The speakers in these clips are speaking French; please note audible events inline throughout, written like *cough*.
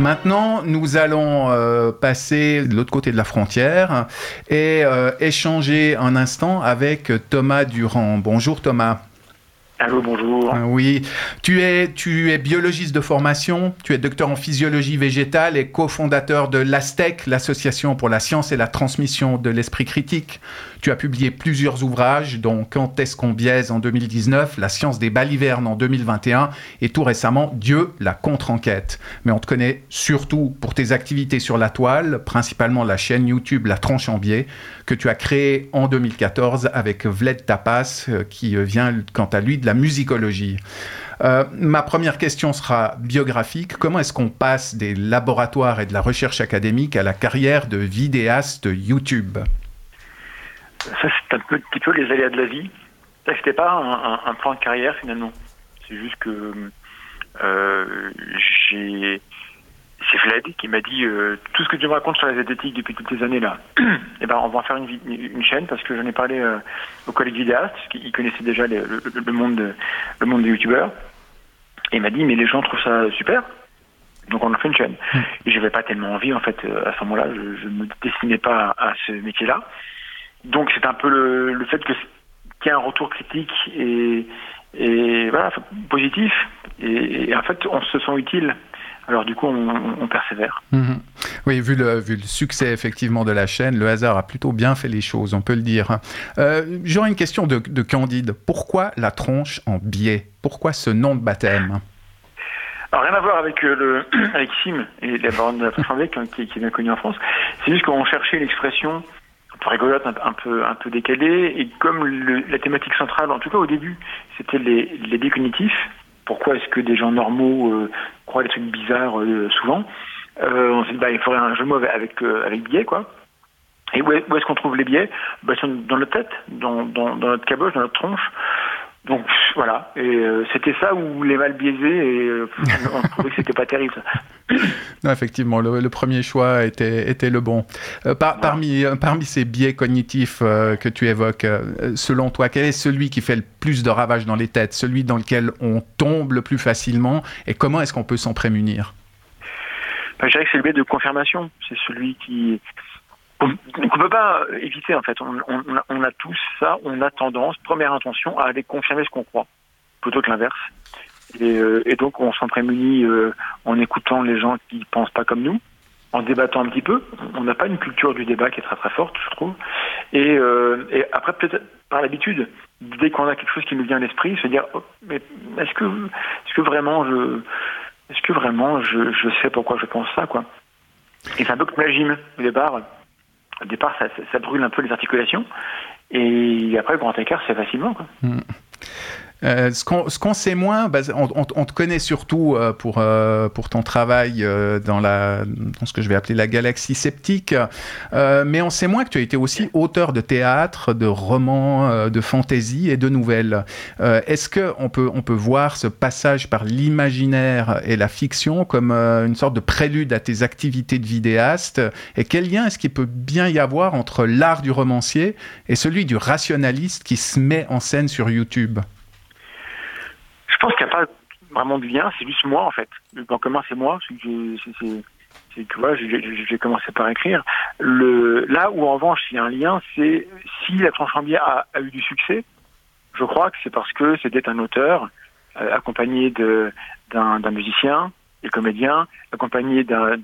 Maintenant, nous allons euh, passer de l'autre côté de la frontière et euh, échanger un instant avec Thomas Durand. Bonjour Thomas. Allô, bonjour. Euh, oui, tu es, biologiste de formation, tu es docteur en physiologie végétale et cofondateur de l'ASTEC, l'Association pour la science et la transmission de l'esprit critique. Tu as publié plusieurs ouvrages, dont Quand est-ce qu'on biaise en 2019, La science des balivernes en 2021 et tout récemment Dieu, la contre-enquête. Mais on te connaît surtout pour tes activités sur la toile, principalement la chaîne YouTube La Tranche en Biais, que tu as créée en 2014 avec Vled Tapas, euh, qui euh, vient quant à lui de la musicologie. Euh, ma première question sera biographique. Comment est-ce qu'on passe des laboratoires et de la recherche académique à la carrière de vidéaste YouTube? Ça, c'est un petit peu les aléas de la vie. Ça, c'était pas un, plan de carrière finalement. C'est juste que euh, j'ai c'est Vlad qui m'a dit euh, tout ce que tu me racontes sur la zététique depuis toutes ces années là. et *clears throat* eh ben on va en faire une, une chaîne parce que j'en ai parlé euh, aux collègues vidéastes qui connaissaient déjà le, monde de, le monde des youtubeurs. Et il m'a dit mais les gens trouvent ça super. Donc on a fait une chaîne. Hmm. Et j'avais pas tellement envie en fait euh, à ce moment-là. Je, ne me destinais pas à, ce métier-là. Donc c'est un peu le, le fait que qu'il y ait un retour critique et, et voilà positif. Et, et en fait on se sent utile alors du coup, on, persévère. Mhm. Oui, vu le, vu le succès effectivement de la chaîne, le hasard a plutôt bien fait les choses, on peut le dire. Euh, j'aurais une question de, Candide. Pourquoi la tronche en biais? Pourquoi ce nom de baptême? Alors rien à voir avec euh, le *clears throat* avec Sim et la baronne de la tronche en biais qui, est bien connue en France. C'est juste qu'on cherchait l'expression un peu rigolote, un, peu un peu décalée, et comme la thématique centrale, en tout cas au début, c'était les, les biais cognitifs, pourquoi est-ce que des gens normaux euh, croient des trucs bizarres euh, souvent euh, On s'est dit, bah, il faudrait un jeu mauvais avec, avec biais, quoi. Et où est-ce qu'on trouve les biais bah, dans notre tête, dans, dans, dans notre caboche, dans notre tronche. Donc voilà, et euh, c'était ça où les mal biaisés, et euh, on trouvait que c'était pas terrible. *laughs* Non, effectivement, le, premier choix était, était le bon. Euh, parmi, parmi ces biais cognitifs que tu évoques, selon toi, quel est celui qui fait le plus de ravages dans les têtes, celui dans lequel on tombe le plus facilement, et comment est-ce qu'on peut s'en prémunir? Bah, Je dirais que c'est le biais de confirmation, c'est celui qui peut pas éviter en fait. On, a, tous ça, on a tendance, première intention, à aller confirmer ce qu'on croit, plutôt que l'inverse. Et, euh, donc on s'en prémunit euh, en écoutant les gens qui pensent pas comme nous, en débattant un petit peu. On n'a pas une culture du débat qui est très très forte, je trouve. Et, euh, après peut-être par l'habitude, dès qu'on a quelque chose qui nous vient à l'esprit, se dire oh, mais est-ce que est-ce que vraiment je est-ce que vraiment je sais pourquoi je pense ça quoi. Et c'est un peu comme la gym au départ au départ, ça, brûle un peu les articulations. Et après, le grand écart, c'est facilement. Quoi. Hmm. Euh, ce qu'on sait moins, bah, on, te connaît surtout euh, pour, euh, pour ton travail dans, ce que je vais appeler la galaxie sceptique, mais on sait moins que tu as été aussi auteur de théâtre, de romans, de fantaisie et de nouvelles. Est-ce qu'on peut, on peut voir ce passage par l'imaginaire et la fiction comme une sorte de prélude à tes activités de vidéaste? Et quel lien est-ce qu'il peut bien y avoir entre l'art du romancier et celui du rationaliste qui se met en scène sur YouTube? Pense qu'il n'y a pas vraiment de lien, c'est juste moi en fait. Le point commun c'est moi, c'est que j'ai commencé par écrire. Le, là où en revanche il y a un lien, c'est si la tranche en a, a, eu du succès, je crois que c'est parce que c'était un auteur euh, accompagné d'un musicien et comédien, accompagné de,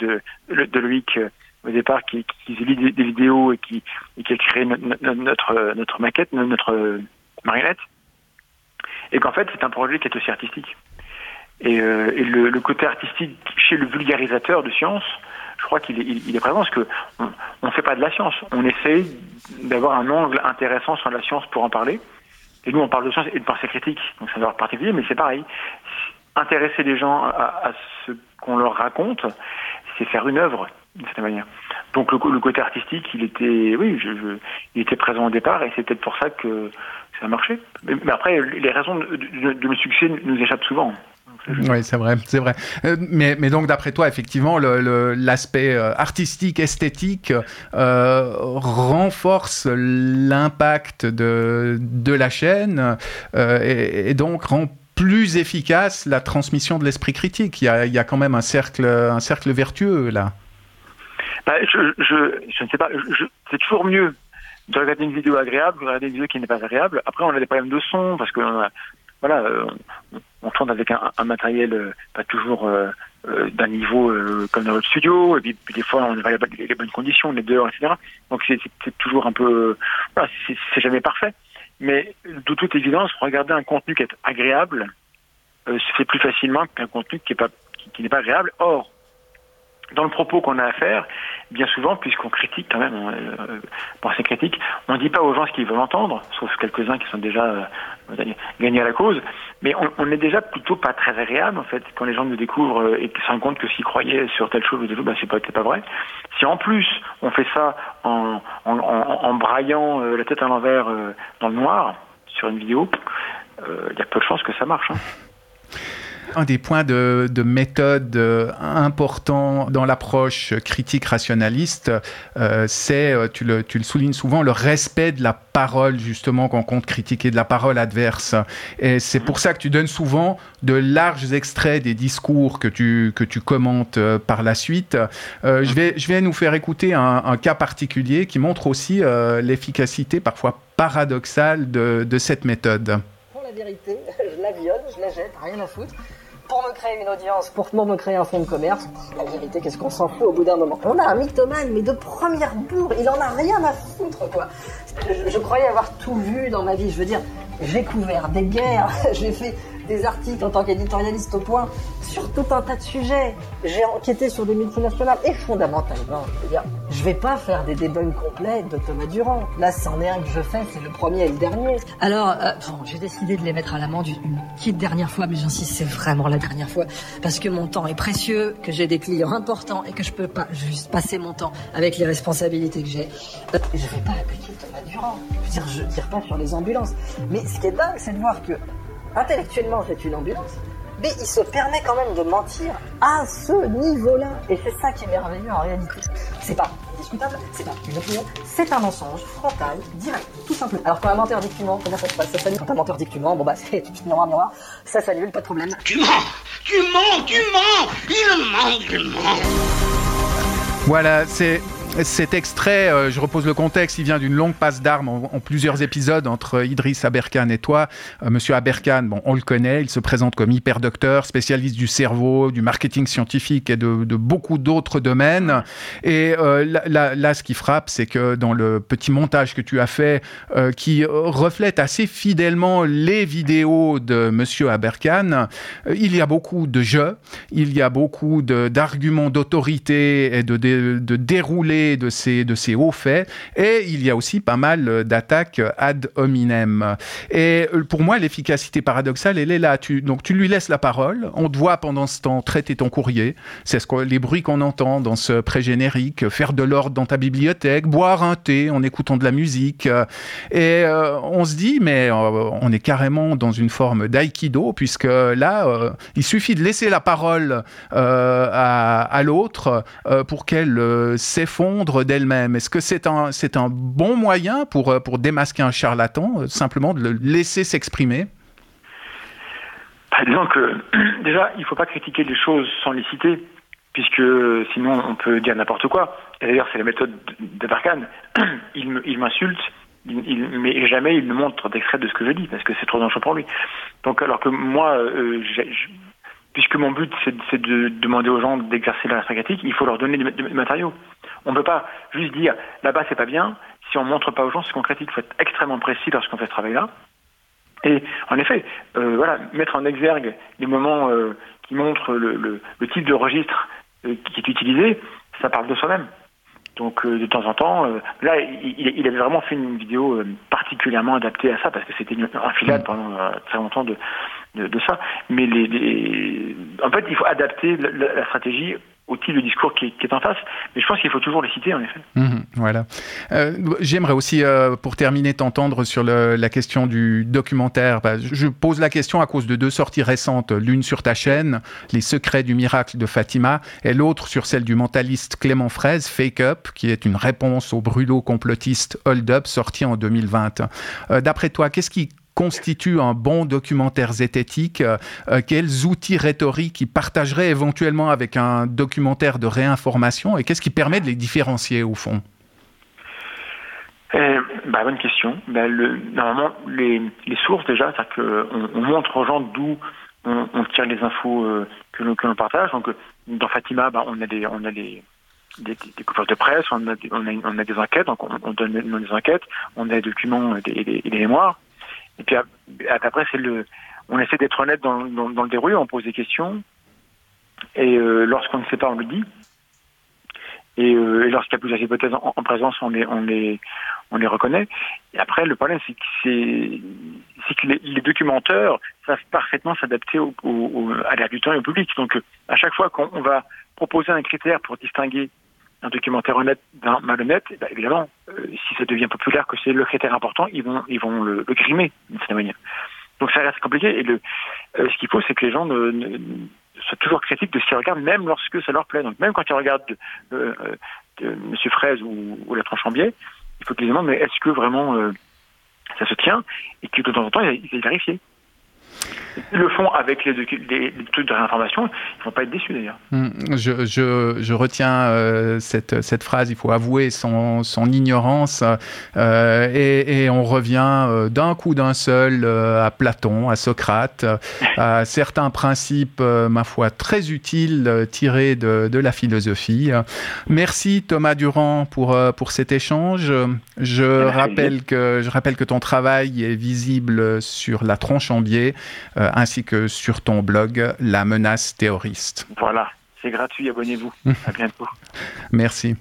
de Loïc euh, au départ qui, qui lit des, vidéos et qui, et qui a créé notre, notre maquette, notre marionnette et qu'en fait c'est un projet qui est aussi artistique. Et, euh, le, côté artistique chez le vulgarisateur de science, je crois qu'il est, présent parce que on ne fait pas de la science, on essaye d'avoir un angle intéressant sur la science pour en parler. Et nous, on parle de science et de pensée critique, donc c'est un particulier, mais c'est pareil. Intéresser les gens à, à ce qu'on leur raconte, c'est faire une œuvre d'une certaine manière. Donc le, côté artistique, il était, oui, il était présent au départ, et c'est peut-être pour ça que ça a marché. Mais, après, les raisons de, de, le succès nous échappent souvent. Oui, c'est vrai, c'est vrai. Euh, mais, donc, d'après toi, effectivement, l'aspect euh, artistique, esthétique euh, renforce l'impact de, de la chaîne et, donc rend plus efficace la transmission de l'esprit critique. Il y, a, quand même un cercle vertueux là. Bah, je, ne sais pas. C'est toujours mieux de regarder une vidéo agréable que de regarder une vidéo qui n'est pas agréable. Après, on a des problèmes de son parce que voilà, on, on, tourne avec un, matériel pas toujours euh, d'un niveau euh, comme dans notre studio, et puis, des fois on n'a pas les, bonnes conditions, les dehors, etc. Donc c'est toujours un peu, voilà, c'est jamais parfait. Mais de toute évidence, regarder un contenu qui est agréable euh, se fait plus facilement qu'un contenu qui n'est pas qui n'est pas agréable. Or, dans le propos qu'on a à faire, bien souvent, puisqu'on critique quand même, euh, pour ces critiques, on ne dit pas aux gens ce qu'ils veulent entendre, sauf quelques-uns qui sont déjà euh, gagnés à la cause, mais on, on, est déjà plutôt pas très agréable en fait quand les gens nous découvrent euh, et se rendent compte que s'ils croyaient sur telle chose ou telle chose, bah, c'est pas, pas vrai. Si en plus on fait ça en, en, en, braillant euh, la tête à l'envers euh, dans le noir sur une vidéo, il y a peu de chances que ça marche. Hein. Un des points de, méthode euh, important dans l'approche critique rationaliste, euh, c'est, euh, tu le, soulignes souvent, le respect de la parole, justement, qu'on compte critiquer, de la parole adverse. Et c'est pour ça que tu donnes souvent de larges extraits des discours que tu, que tu commentes par la suite. je, vais, je vais nous faire écouter un, cas particulier qui montre aussi l'efficacité parfois paradoxale de, de cette méthode. Pour la vérité, *laughs* je la viole, je la jette, rien à foutre pour me créer une audience, pour me créer un fonds de commerce, la vérité, qu'est-ce qu'on s'en fout au bout d'un moment? On a un mythomane, mais de première bourre, il en a rien à foutre, quoi. Je, je croyais avoir tout vu dans ma vie, je veux dire, j'ai couvert des guerres, *laughs* j'ai fait des articles en tant qu'éditorialiste au point sur tout un tas de sujets. J'ai enquêté sur des multinationales et fondamentalement, je veux dire, je vais pas faire des débunks complets de Thomas Durand. Là, c'en est un que je fais, c'est le premier et le dernier. Alors, euh, bon, j'ai décidé de les mettre à l'amende une petite dernière fois, mais j'insiste, c'est vraiment la dernière fois parce que mon temps est précieux, que j'ai des clients importants et que je peux pas juste passer mon temps avec les responsabilités que j'ai. Euh, je vais pas appliquer Thomas Durand. Je veux dire, je tire pas sur les ambulances. Mais ce qui est dingue, c'est de voir que intellectuellement c'est une ambulance, mais il se permet quand même de mentir à ce niveau-là. Et c'est ça qui est merveilleux en réalité. C'est pas discutable, c'est pas une opinion, c'est un mensonge frontal, direct, tout simple. Alors quand un menteur dit que tu mens, comment ça se passe? Ça s'annule? Quand un menteur dit que tu mens, bon bah c'est miroir, miroir, ça s'annule, pas de problème. Tu mens Tu mens Tu mens Il ment, il ment Voilà, c'est cet extrait, euh, je repose le contexte, il vient d'une longue passe d'armes en, plusieurs épisodes entre Idriss Aberkan et toi. Euh, Monsieur Aberkan, bon, on le connaît, il se présente comme hyper docteur, spécialiste du cerveau, du marketing scientifique et de, beaucoup d'autres domaines. Et euh, là, ce qui frappe, c'est que dans le petit montage que tu as fait, qui reflète assez fidèlement les vidéos de Monsieur Aberkan, il y a beaucoup de jeux, il y a beaucoup d'arguments d'autorité et de, de, de de ces, de ces hauts faits. Et il y a aussi pas mal d'attaques ad hominem. Et euh, pour moi, l'efficacité paradoxale, elle est là. Tu, donc tu lui laisses la parole. On te voit pendant ce temps traiter ton courrier. C'est ce que, les bruits qu'on entend dans ce pré-générique. Faire de l'ordre dans ta bibliothèque, boire un thé en écoutant de la musique. Et euh, on se dit, mais euh, on est carrément dans une forme d'aïkido, puisque là, il suffit de laisser la parole à, à l'autre pour qu'elle s'effondre d'elle-même Est-ce que c'est un, bon moyen pour, euh, pour démasquer un charlatan, euh, simplement de le laisser s'exprimer? Bah, Disons que déjà, il ne faut pas critiquer les choses sans les citer, puisque sinon on peut dire n'importe quoi. Et d'ailleurs, c'est la méthode de Barkhane. *clears throat* Il m'insulte, mais jamais il ne montre d'extrait de ce que je dis, parce que c'est trop dangereux pour lui. Donc, alors que moi, euh, puisque mon but c'est de demander aux gens d'exercer la critique, il faut leur donner du matériaux. On ne peut pas juste dire là-bas c'est pas bien si on ne montre pas aux gens ce qu'on critique. Il faut être extrêmement précis lorsqu'on fait ce travail-là. Et en effet, euh, voilà, mettre en exergue les moments euh, qui montrent le, type de registre euh, qui est utilisé, ça parle de soi-même. Donc de temps en temps, là, il, avait vraiment fait une vidéo particulièrement adaptée à ça parce que c'était une enfilade pendant très longtemps de, de, ça. Mais les, en fait, il faut adapter la stratégie au type de discours qui, est en face. Mais je pense qu'il faut toujours les citer, en effet. Mhm, voilà. Euh, j'aimerais aussi, euh, pour terminer, t'entendre sur la question du documentaire. Bah, je pose la question à cause de deux sorties récentes. L'une sur ta chaîne, Les secrets du miracle de Fatima, et l'autre sur celle du mentaliste Clément Fraise, Fake Up, qui est une réponse au brûlot complotiste Hold Up, sorti en 2020. Euh, d'après toi, qu'est-ce qui constitue un bon documentaire zététique Quels outils rhétoriques il partagerait éventuellement avec un documentaire de réinformation Et qu'est-ce qui permet de les différencier au fond? Euh, bah, bonne question. Bah, le, normalement, les, sources déjà, c'est-à-dire qu'on on montre aux gens d'où on, on, tire les infos euh, que l'on partage. Donc, dans Fatima, bah, on a des, on a des, des, de presse, on a, des, enquêtes, donc on, on donne des enquêtes, on a des documents et des, des, mémoires. Et puis après, c'est le, on essaie d'être honnête dans, le déroulé, on pose des questions. Et euh, lorsqu'on ne sait pas, on le dit. Et, euh, lorsqu'il y a plusieurs hypothèses en, en, présence, on les, on les, on les reconnaît. Et après, le problème, c'est que, les, les, documenteurs savent parfaitement s'adapter à l'air du temps et au public. Donc, à chaque fois qu'on va proposer un critère pour distinguer un documentaire honnête d'un malhonnête, eh ben, évidemment, euh, si ça devient populaire, que c'est le critère important, ils vont, ils vont le, grimer d'une certaine manière. Donc ça reste compliqué. Et le, euh, ce qu'il faut, c'est que les gens soient toujours critiques de ce qu'ils regardent, même lorsque ça leur plaît. Donc même quand ils regardent euh, Monsieur Fraise ou, ou La Tranche en biais, il faut qu'ils demandent mais est-ce que vraiment euh, ça se tient? Et que de temps en temps ils aillent vérifier. Ils le font avec les, les, les trucs de réinformation, ils ne vont pas être déçus d'ailleurs. Hmm, je, je, je, retiens euh, cette, cette, phrase, il faut avouer son, son ignorance, euh, et, et, on revient euh, d'un coup d'un seul à Platon, à Socrate, *laughs* à certains principes, ma foi, très utiles tirés de, de, la philosophie. Merci Thomas Durand pour, pour cet échange. Je rappelle, que, je rappelle que ton travail est visible sur la tronche en biais euh, ainsi que sur ton blog La menace terroriste. Voilà, c'est gratuit, abonnez-vous. à bientôt. *laughs* Merci.